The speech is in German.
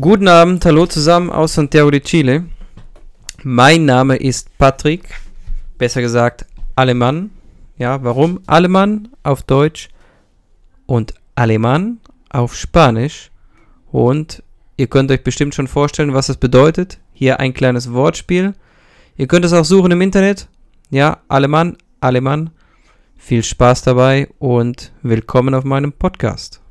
Guten Abend, hallo zusammen aus Santiago de Chile. Mein Name ist Patrick, besser gesagt Alemann. Ja, warum? Alemann auf Deutsch und Alemann auf Spanisch. Und ihr könnt euch bestimmt schon vorstellen, was das bedeutet. Hier ein kleines Wortspiel. Ihr könnt es auch suchen im Internet. Ja, Alemann, Alemann. Viel Spaß dabei und willkommen auf meinem Podcast.